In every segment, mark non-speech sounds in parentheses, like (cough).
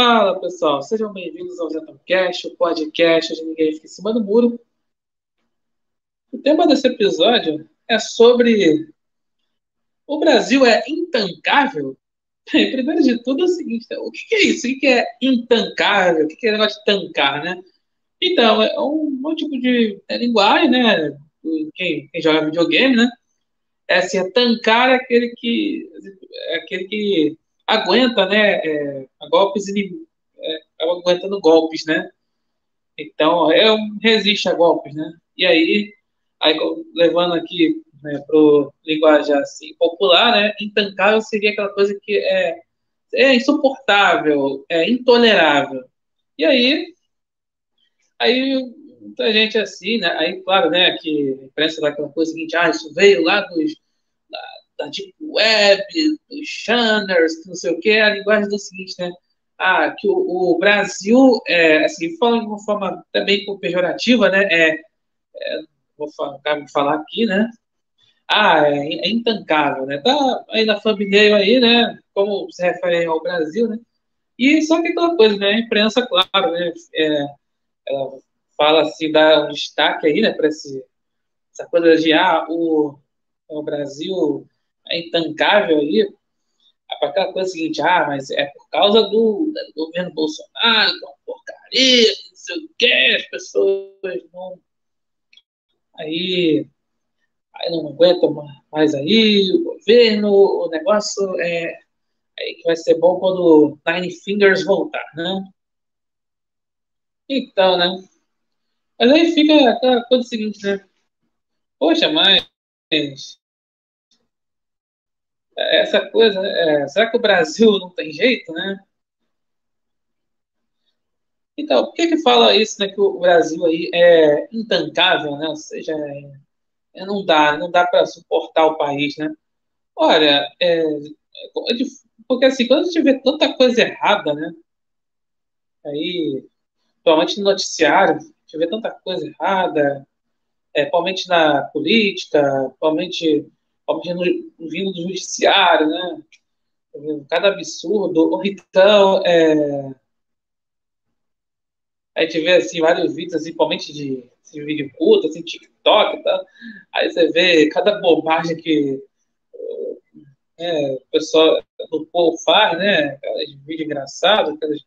Fala pessoal, sejam bem-vindos ao Zetocast, o podcast onde ninguém fica em cima do muro. O tema desse episódio é sobre o Brasil é intancável? Bem, primeiro de tudo é o seguinte, o que é isso? O que é intancável? O que é negócio de tancar, né? Então, é um, um tipo de é linguagem, né? Quem, quem, joga videogame, né? É assim, é tancar é aquele que é aquele que aguenta, né? É, golpes é, aguentando golpes, né? Então, é um resiste a golpes, né? E aí, aí levando aqui né, para linguagem assim, popular, né? Intancável seria aquela coisa que é, é insuportável, é intolerável. E aí, aí muita gente assim, né? Aí, claro, né, que a imprensa dá aquela coisa seguinte, ah, isso veio lá dos da, Deep Web, dos Shanners, não sei o que, a linguagem do seguinte, né? Ah, que o, o Brasil, é, assim, falando de uma forma também pejorativa, né? É, é, vou falar, falar aqui, né? Ah, é, é intancável, né? Tá aí na thumbnail aí, né? Como se refere ao Brasil, né? E só que aquela coisa, né? A imprensa, claro, né? É, ela fala assim, dá um destaque aí, né? Para essa coisa de, ah, o, o Brasil é intancável aí, para aquela coisa seguinte, ah, mas é por causa do, do governo Bolsonaro, que é uma porcaria, não sei o quê, as pessoas não. Aí aí não aguenta mais aí, o governo, o negócio é aí que vai ser bom quando Nine Fingers voltar, né? Então, né? Mas aí fica aquela coisa seguinte, né? Poxa, mas essa coisa, é, será que o Brasil não tem jeito, né? Então, por que que fala isso, né, que o Brasil aí é intancável, né? Ou seja, é é, não dá, não dá para suportar o país, né? Olha, é, porque assim, quando a gente vê tanta coisa errada, né? Aí, principalmente no noticiário, a gente vê tanta coisa errada, é, principalmente na política, principalmente, no, vindo do judiciário, né? Cada absurdo. Então, é, a gente vê assim, vários vídeos, assim, principalmente de, de vídeo curto, assim, TikTok tal. Aí você vê cada bobagem que é, o pessoal do povo faz, né? Aqueles vídeos engraçados, aqueles,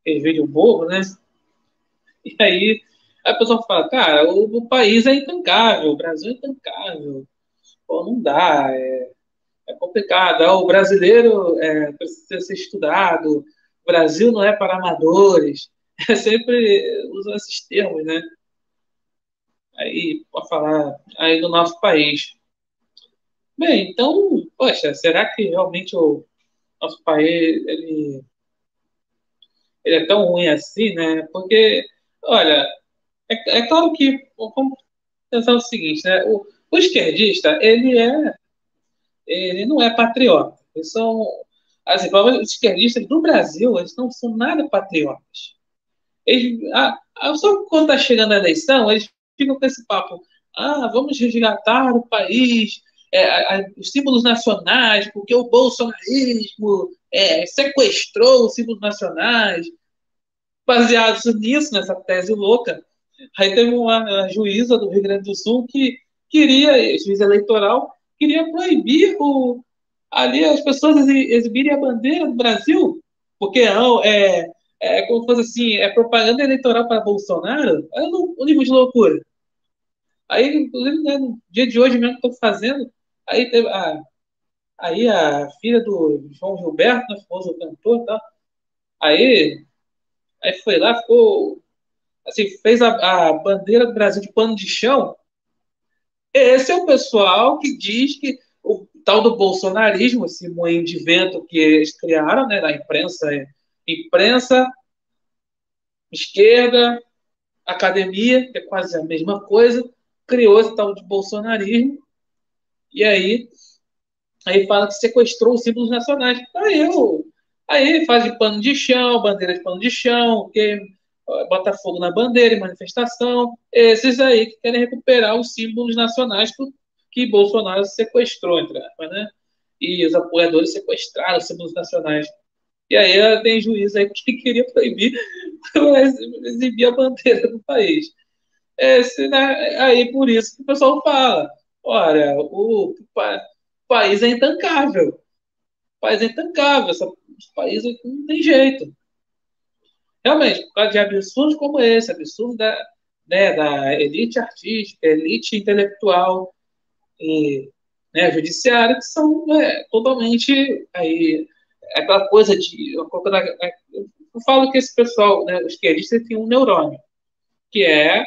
aqueles vídeos bobo, né? E aí a pessoa fala, cara, o, o, país é intancável, o Brasil é intancável. Pô, não dá, é, é complicado. Ah, o brasileiro é, precisa ser estudado, o Brasil não é para amadores. (laughs) É sempre usam esses termos, né? Aí, para falar aí do nosso país. Bem, então, poxa, será que realmente o nosso país, ele, ele é tão ruim assim, né? Porque, olha, é, é claro que, vamos pensar o seguinte, né? O, o esquerdista, ele é, ele não é patriota. Eles são Assim, os esquerdistas do Brasil, eles não são nada patriotas. Eles, ah, ah, só quando está chegando a eleição, eles ficam com esse papo. Ah, vamos resgatar o país, é, a, os símbolos nacionais, porque o bolsonarismo é, sequestrou os símbolos nacionais. Baseados nisso, nessa tese louca, aí teve uma juíza do Rio Grande do Sul que queria, juíza eleitoral, queria proibir o, ali as pessoas exibirem a bandeira do Brasil, porque não, é, é como se fosse assim, é propaganda eleitoral para Bolsonaro, olha o nível de loucura. Aí, inclusive, né, no dia de hoje mesmo que estou fazendo, aí teve a, aí a filha do João Gilberto, né, famoso cantor tal, aí, aí foi lá, ficou, assim, fez a, a bandeira do Brasil de pano de chão. Esse é o pessoal que diz que o tal do bolsonarismo, esse moinho de vento que eles criaram, né, da imprensa, imprensa, esquerda, academia, que é quase a mesma coisa, criou esse tal de bolsonarismo, e aí, aí fala que sequestrou os símbolos nacionais. Aí, eu, aí faz de pano de chão, bandeira de pano de chão, que bota fogo na bandeira, manifestação, esses aí que querem recuperar os símbolos nacionais que Bolsonaro sequestrou, entre aspas, né? E os apoiadores sequestraram os símbolos nacionais. E aí tem juiz aí que queria proibir (laughs) exibir a bandeira do país. Esse, né, aí por isso que o pessoal fala, olha, o, o país é intancável. O país é intancável, esse país não tem jeito. Realmente, por causa de absurdos como esse, absurdo da, né, da elite artística, elite intelectual e né, judiciária, que são né, totalmente aí, aquela coisa de. Eu falo que esse pessoal, né, os esquerdistas, tem um neurônio, que é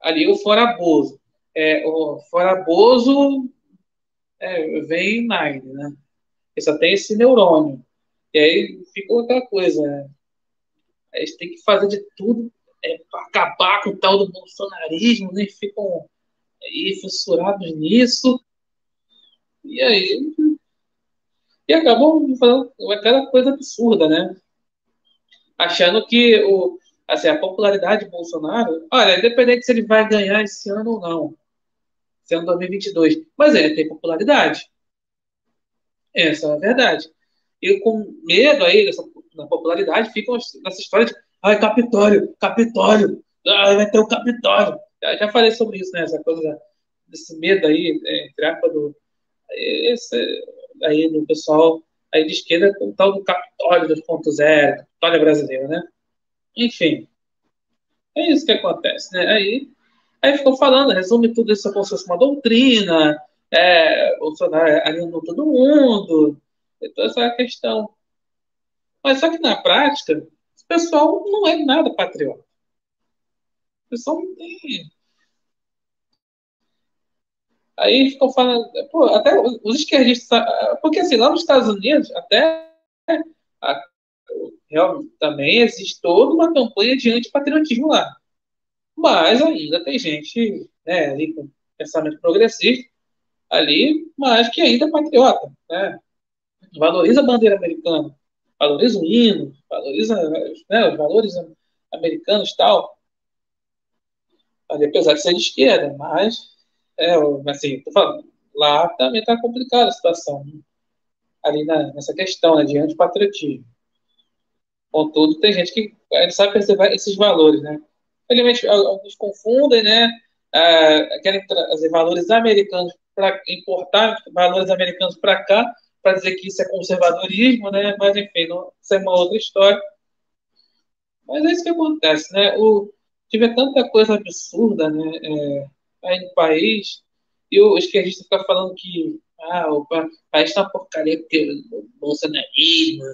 ali o foraboso. É, o foraboso é, vem Nine, né? Ele só tem esse neurônio. E aí ficou aquela coisa, né? Eles têm que fazer de tudo é, para acabar com o tal do bolsonarismo, né? Ficam aí fissurados nisso. E aí. E acabam fazendo aquela coisa absurda, né? Achando que o, assim, a popularidade de Bolsonaro, olha, independente se ele vai ganhar esse ano ou não, esse ano 2022, mas ele tem popularidade. Essa é a verdade. E com medo aí dessa da popularidade, ficam nessa história de ai, Capitólio, ai, vai ter o Capitólio. Já, já falei sobre isso, né? Essa coisa desse medo aí, é, entre do, esse, aí do pessoal aí de esquerda com o tal do Capitólio 2.0, Capitólio brasileiro, né? Enfim, é isso que acontece, né? Aí, aí ficou falando, resume tudo isso como se fosse uma doutrina, é, Bolsonaro alienou todo mundo, toda essa questão. Mas só que na prática, o pessoal não é nada patriota. O pessoal não tem. Aí ficam falando, pô, até os esquerdistas, porque assim, lá nos Estados Unidos, até a, também existe toda uma campanha de antipatriotismo lá. Mas ainda tem gente né, ali com pensamento progressista ali, mas que ainda é patriota, né? Valoriza a bandeira americana valoriza o hino, valoriza né, os valores americanos e tal. Apesar de ser de esquerda, mas, é, assim, falando, lá também está complicada a situação, né? ali na, nessa questão né, de antipatriotismo. Contudo, tem gente que não sabe perceber esses valores, né? Felizmente, alguns confundem, né? Ah, querem trazer valores americanos para importar valores americanos para cá, para dizer que isso é conservadorismo, né? Mas enfim, não, isso é uma outra história. Mas é isso que acontece, né? O, tiver tanta coisa absurda, né? É, aí no país, e o esquerdista fica falando que ah, o país está uma porcaria porque o bolsonarismo,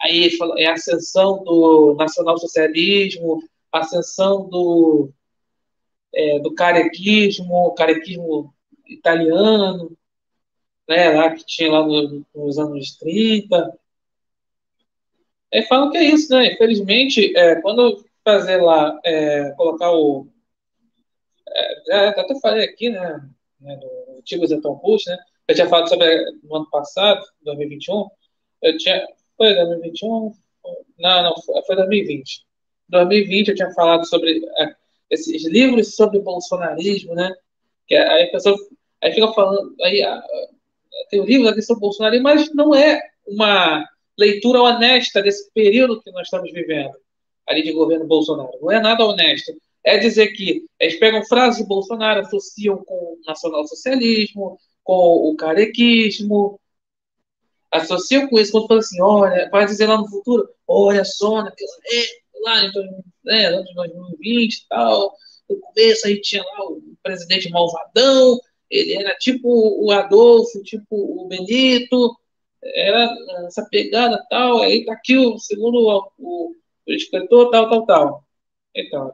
aí é a ascensão do nacionalsocialismo, ascensão do, é, do carequismo, carequismo italiano, né, lá que tinha lá no, nos anos 30. É, falam que é isso, né? Infelizmente, é, quando fazer lá, é, colocar o. É, até falei aqui, né? né no antigo Zetão Push, né? Eu tinha falado sobre no ano passado, 2021. Eu tinha. Foi 2021? Não, não, foi 2020. 2020 eu tinha falado sobre é, esses livros sobre bolsonarismo, né? Que aí a pessoa aí fica falando, aí tem o livro da questão Bolsonaro, mas não é uma leitura honesta desse período que nós estamos vivendo, ali de governo Bolsonaro. Não é nada honesto. É dizer que eles pegam frases de Bolsonaro, associam com o nacionalsocialismo, com o carequismo, associam com isso, quando falam assim, olha, vai dizer lá no futuro, olha só, naquela lá em né, 2020 e tal, no começo aí tinha lá o presidente malvadão, ele era tipo o Adolfo, tipo o Benito, era essa pegada tal, aí tá aqui o segundo o, o, escritor, tal, tal, tal. Então,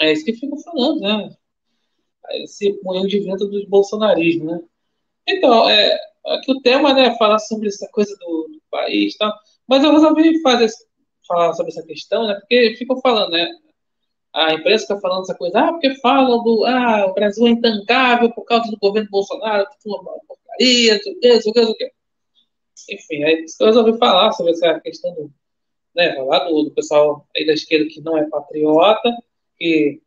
é isso que ficam falando, né? Esse punhão de vento do bolsonarismo, né? Então, é, aqui o tema, né, falar sobre essa coisa do, do país tal, mas eu resolvi fazer, falar sobre essa questão, né, porque ficam falando, né, a imprensa está falando essa coisa, ah, porque falam do, ah, o Brasil é intancável por causa do governo Bolsonaro, tudo uma porcaria, não sei o quê, não sei o quê. Enfim, aí eu resolvi falar sobre essa questão do, né, falar do, do pessoal aí da esquerda que não é patriota, que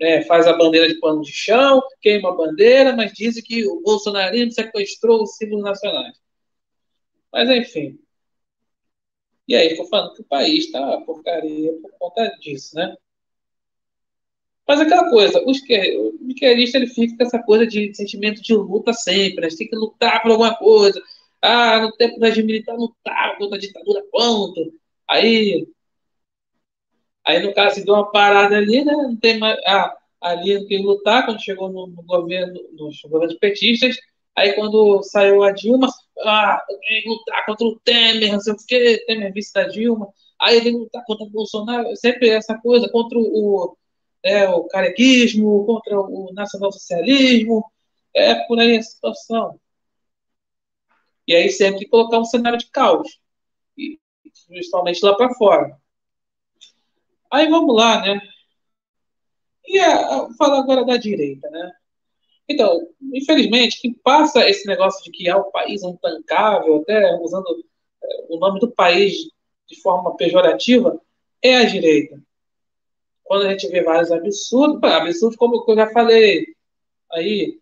é, faz a bandeira de pano de chão, queima a bandeira, mas dizem que o bolsonarismo sequestrou os símbolos nacionais. Mas, enfim, E aí estou falando que o país está porcaria por conta disso, né? Mas aquela coisa, o esquerdista ele fica com essa coisa de sentimento de luta sempre, né? Tem que lutar por alguma coisa. Ah, no tempo da regime militar lutar contra a ditadura, quanto? Aí, aí no caso, se deu uma parada ali, né? Não tem mais. Ah, ali que lutar quando chegou no, no governo, nos governos petistas. Aí quando saiu a Dilma, ah, tem que lutar contra o Temer, não sei o quê, Temer vice da Dilma. Aí ele lutar contra o Bolsonaro, sempre essa coisa, contra o, é, o carequismo, contra o nacionalsocialismo, é por aí a situação. E aí sempre colocar um cenário de caos, principalmente lá para fora. Aí vamos lá, né? E a, falar agora da direita, né? Então, infelizmente, quem passa esse negócio de que ah, o país é intancável, até usando é, o nome do país de forma pejorativa, é a direita quando a gente vê vários absurdos, absurdos como eu já falei aí,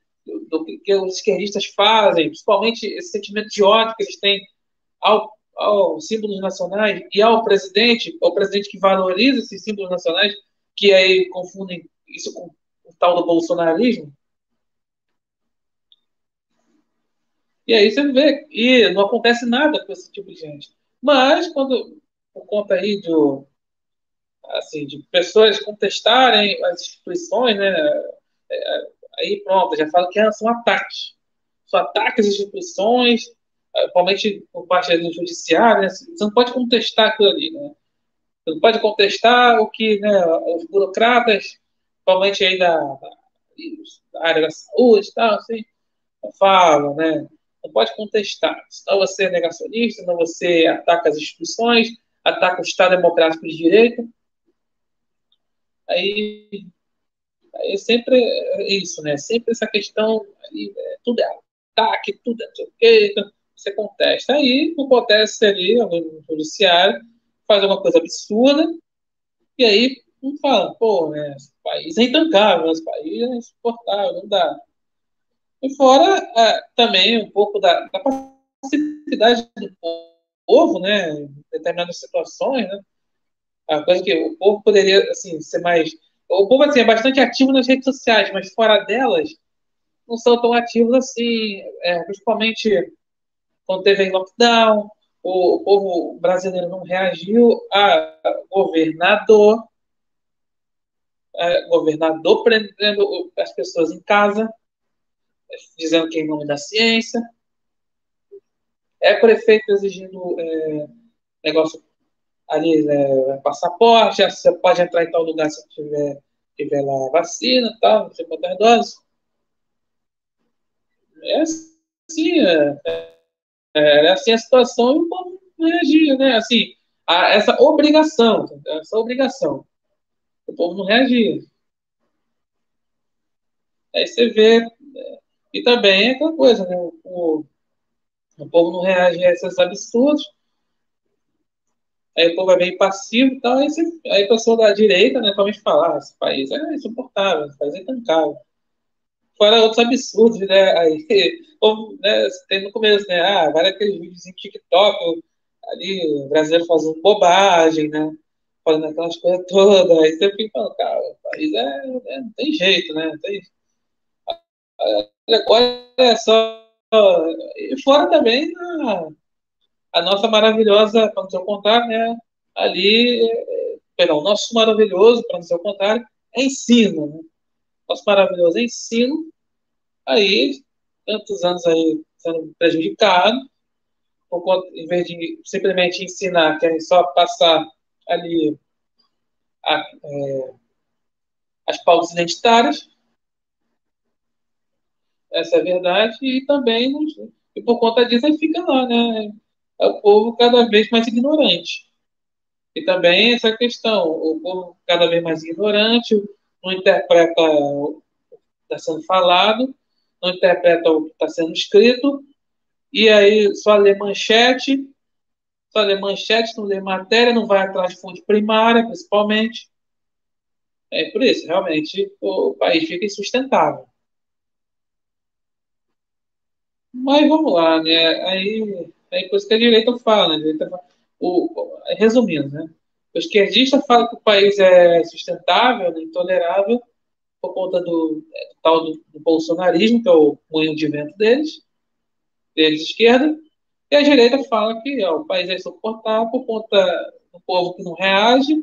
do, que os esquerdistas fazem, principalmente esse sentimento de ódio que eles têm ao, aos símbolos nacionais e ao presidente, ao presidente que valoriza esses símbolos nacionais, que aí confundem isso com o tal do bolsonarismo. E aí você vê, e não acontece nada com esse tipo de gente. Mas, quando, por conta aí do, assim, de pessoas contestarem as instituições, né? É, aí pronto, já falo que são ataques. São ataques às instituições, é, principalmente por parte do judiciário, né? Você não pode contestar aquilo ali, né? Você não pode contestar o que né, os burocratas, principalmente aí da, da área da saúde e tal, assim, falam, né? Não pode contestar. Senão você é negacionista, senão você ataca as instituições, ataca o Estado Democrático de Direito. Aí, aí sempre é isso, né? Sempre essa questão, aí, é, tudo é ataque, tudo é o quê, então, você contesta. Aí acontece ali, no judiciário, faz uma coisa absurda, e aí não fala, pô, né, esse país é intancável, esse país é insuportável, não dá. E fora é, também um pouco da, da passividade do povo, né, em determinadas situações, né, a coisa que o povo poderia, assim, ser mais. O povo, assim, é bastante ativo nas redes sociais, mas fora delas, não são tão ativos assim, é, principalmente quando teve lockdown, o, povo brasileiro não reagiu a governador, governador prendendo as pessoas em casa, dizendo que é em nome da ciência, é prefeito exigindo é, negócio ali é, passaporte, você pode entrar em tal lugar se tiver, tiver lá vacina tal, sei quantas doses. É assim, é, é, é assim a situação e o povo reagia, né? Assim, a, essa obrigação, essa obrigação. O povo não reagia. Aí você vê, e também é aquela coisa, né? O, o, o povo não reage a esses absurdos, aí o povo é meio passivo e tal, aí, você, aí a pessoa da direita, né, começa a falar, ah, esse país é insuportável, esse país é intancável. Fora outros absurdos, né, aí, (laughs) como, né, tem no começo, né, ah, vários aqueles vídeos em TikTok, ali, o brasileiro fazendo bobagem, né, fazendo aquelas coisas todas, aí você fica falando, cara, o país é, é não tem jeito, né, não tem Agora é só. E fora também a, a nossa maravilhosa, para não ser o contrário, né? Ali, perdão, nosso maravilhoso, para não ser o contrário, é ensino. Né? Nosso maravilhoso é ensino, aí, tantos anos aí sendo prejudicado, por conta, em vez de simplesmente ensinar, querem só passar ali a, é, as pautas identitárias, essa é a verdade, e também, e por conta disso, ele fica lá, né? É o povo cada vez mais ignorante. E também essa questão, o povo cada vez mais ignorante, não interpreta o que está sendo falado, não interpreta o que está sendo escrito, e aí só lê manchete, só lê manchete, não lê matéria, não vai atrás de fonte primária, principalmente. É por isso, realmente, o país fica insustentável. Mas vamos lá, né? Aí é coisa que a direita fala, né? A direita fala, o, resumindo, né? O esquerdista fala que o país é sustentável, né, intolerável, por conta do, é, do tal do, do, bolsonarismo, que é o moinho de vento deles, deles esquerda, e a direita fala que ó, o país é insuportável por conta do povo que não reage.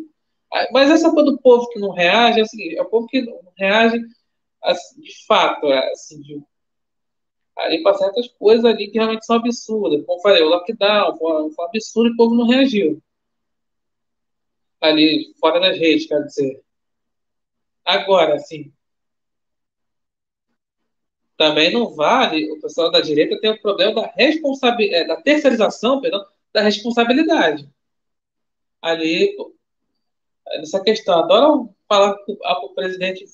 Ah, mas essa coisa do povo que não reage é o seguinte, é o povo que não reage assim, de fato, é, assim, de, aí para certas coisas ali que realmente são absurdas. Como falei, o lockdown foi, foi um absurdo e o povo não reagiu. Ali, fora das redes, quer dizer. Agora, assim, também não vale o pessoal da direita ter o problema da responsabilidade, é, da terceirização, perdão, da responsabilidade. Ali, nessa questão, adoram falar com o presidente,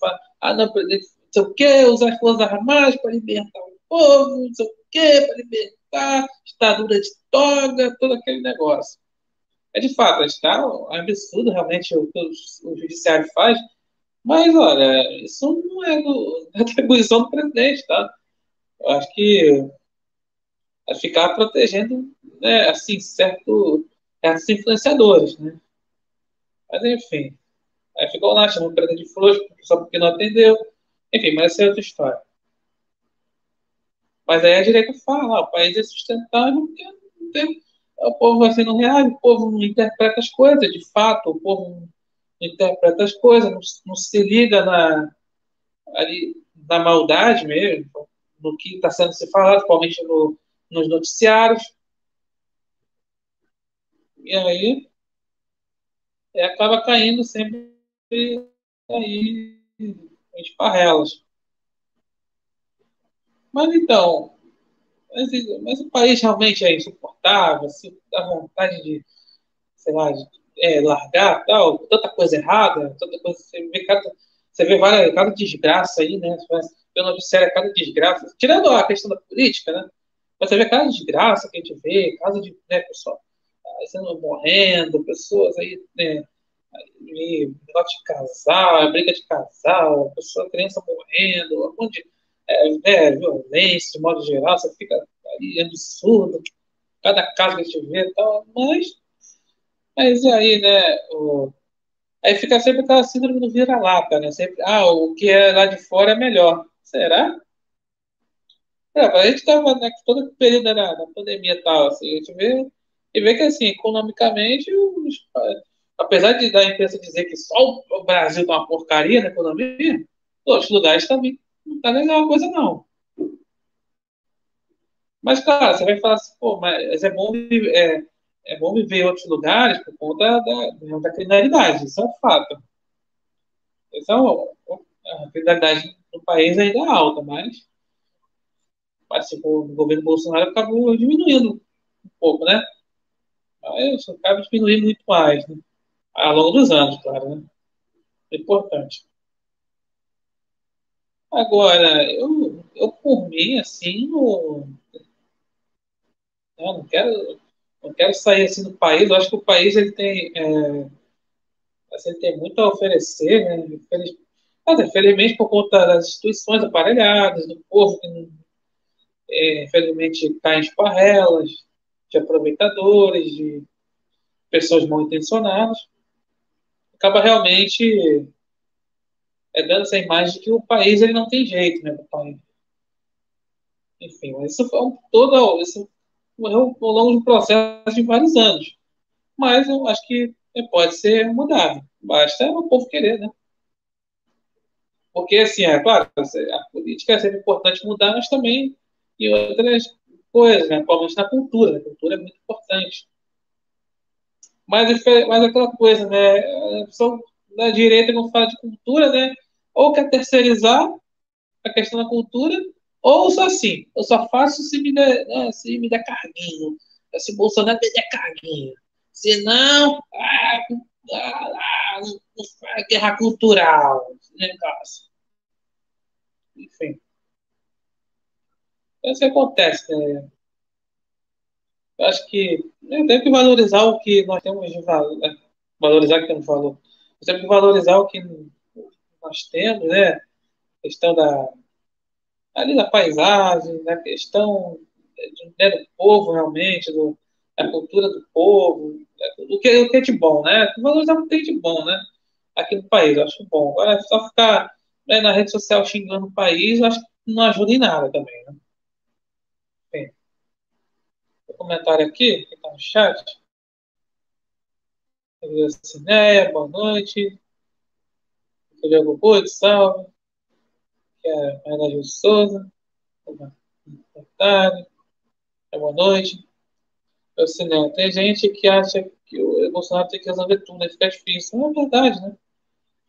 ah, não, presidente, não sei o quê, usar as forças armadas para libertar povo, não sei o quê, para libertar, ditadura de toga, todo aquele negócio. É de fato, está um absurdo realmente o que o, judiciário faz, mas, olha, isso não é do, (laughs) da atribuição do presidente, tá? Eu acho que é ficar protegendo, né, assim, certo, certos influenciadores, né? Mas, enfim. Aí ficou lá, chamou o presidente de frouxo, só porque não atendeu. Enfim, mas essa é outra história. Mas aí a direita fala, ah, o país é sustentável porque não tem, o povo assim não reage, o povo não interpreta as coisas, de fato, o povo não interpreta as coisas, não, não se liga na, ali, na maldade mesmo, no que está sendo se falado, principalmente no, nos noticiários. E aí é, acaba caindo sempre aí em esparrelas. Mas então, mas, mas, o país realmente é insuportável, se dá vontade de, sei lá, de é, largar, tal, tanta coisa errada, tanta coisa, você vê cada, você vê várias, cada desgraça aí, né? Pelo noticiário, cada desgraça, tirando a questão da política, né? Mas você vê cada desgraça que a gente vê, caso de, né, pessoal, sendo morrendo, pessoas aí, né, aí, negócio de casal, briga de casal, pessoa, criança morrendo, um monte de é, é, violência, de modo geral, você fica aí absurdo, cada caso que a gente vê e tal, mas mas aí, né, o... aí fica sempre aquela síndrome do vira-lata, né? Sempre, ah, o que é lá de fora é melhor. Será? É, a gente estava né, todo período da, da pandemia e tal, assim, a gente vê, e vê que, assim, economicamente, os, apesar de da imprensa dizer que só o Brasil tá uma porcaria na economia, outros lugares também não tá legal a coisa, não. Mas, claro, você vai falar assim, pô, mas é bom é, é bom viver em outros lugares por conta da, da criminalidade, isso é um fato. Isso é a criminalidade no país ainda é alta, mas, mas tipo, o governo Bolsonaro acabou diminuindo um pouco, né? Mas acaba diminuindo muito mais, né? Ao longo dos anos, claro, né? É importante. Agora, eu, eu por mim, assim, não, eu não quero não quero sair assim do país. Eu acho que o país ele tem, é, assim, tem muito a oferecer, né? Infelizmente, por conta das instituições aparelhadas, do povo que, é, infelizmente, cai em esparrelas, de aproveitadores, de pessoas mal intencionadas, acaba realmente é, dando essa imagem de que o país ele não tem jeito, né? País. Enfim, isso foi um, todo, isso morreu ao longo de um processo de vários anos. Mas eu acho que pode ser mudado. Basta o povo querer, né? Porque, assim, é claro, a política é sempre importante mudar, mas também em outras coisas, né? principalmente na cultura. A cultura é muito importante. Mas, mas aquela coisa, né? Pessoa da direita, quando fala de cultura, né? Ou quer terceirizar a questão da cultura, ou só assim, eu só faço se me der, né, se me der carguinho. Se Bolsonaro me der carguinho. Se não, ah, ah, ah, guerra cultural. Negócio. Enfim. É isso que acontece, né? Eu acho que né, tem que valorizar o que nós temos de valor. Né? Valorizar que eu não Temos que valorizar o que nós temos, né? A questão da ali da paisagem, da questão né, do povo realmente, do, a cultura do povo, o que, o que é de bom, né? Valorizar o que tem de bom, né? Aqui no país, eu acho bom. Agora, só ficar né, na rede social xingando o país, eu acho que não ajuda em nada também, né? Bem, comentário aqui, que está no chat. Cineia, boa noite. Diego Guto, salve. É Maria Gil Souza. Boa tarde. Boa noite. Eu, Cineia, tem gente que acha que o Bolsonaro tem que resolver tudo, né? Fica difícil. Não é verdade, né?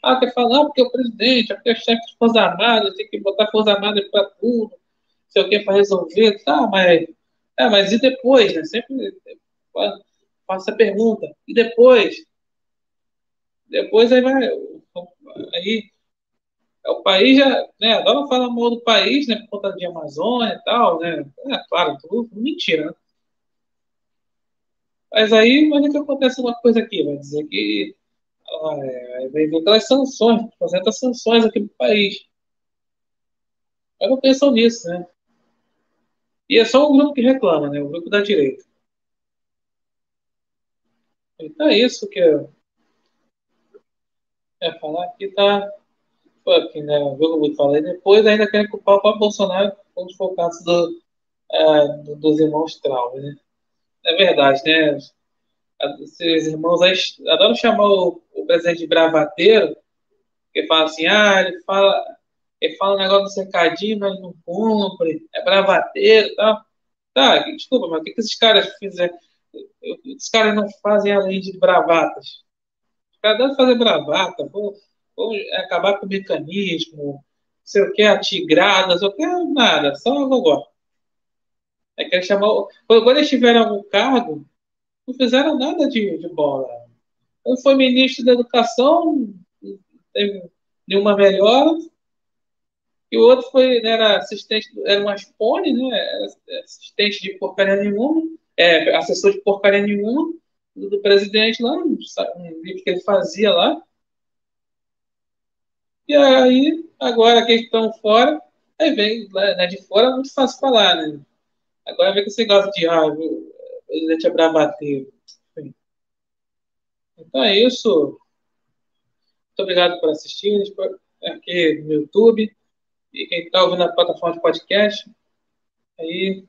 Ah, quer falar porque é o presidente, porque é chefe de Forças Armadas, tem que botar Forças Armadas para tudo, sei o que, para resolver. Tá, mas, é, mas e depois, né? Sempre faça a pergunta. E depois? Depois aí vai. Aí, o país já. Né, agora fala mal do país, né? Por conta de Amazônia e tal, né? É claro, tudo mentira, né? Mas aí imagina que acontece uma coisa aqui, vai dizer que ah, é, vai aquelas sanções, apresenta sanções aqui no país. Mas não pensam nisso, né? E é só um grupo que reclama, né? O grupo da direita. Então é isso que eu ia falar aqui, tá? Aqui, né? O que eu falei. Depois ainda querem culpar o próprio Bolsonaro o caso do, é, do, dos irmãos Trauma, né? É verdade, né? Esses irmãos adoram chamar o, o presidente de bravateiro, porque fala assim, ah, ele fala, ele fala um negócio do cercadinho, mas não cumpre, é bravateiro e tal. Tá, desculpa, mas o que, que esses caras fizeram? Os caras não fazem além de bravatas. Os caras devem fazer bravata, vão, vão acabar com o mecanismo, sei o que, a tigrada, sei o que, nada, só gogó. É que. Quando eles tiveram algum cargo, não fizeram nada de, de bola. Um foi ministro da Educação, teve nenhuma melhora, e o outro foi, né, era assistente, era uma Spone, né, assistente de porcaria nenhuma, é, assessor de porcaria nenhuma do, do presidente lá, um, livro que ele fazia lá. E aí, agora que estão fora, aí vem né, de fora, é muito fácil falar, né? Agora vem com esse negócio de, ah, o presidente é bravateiro. Então é isso. Muito obrigado por assistir aqui no YouTube. E quem está ouvindo na plataforma de podcast. Aí,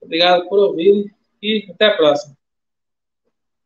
obrigado por ouvir e até a próxima.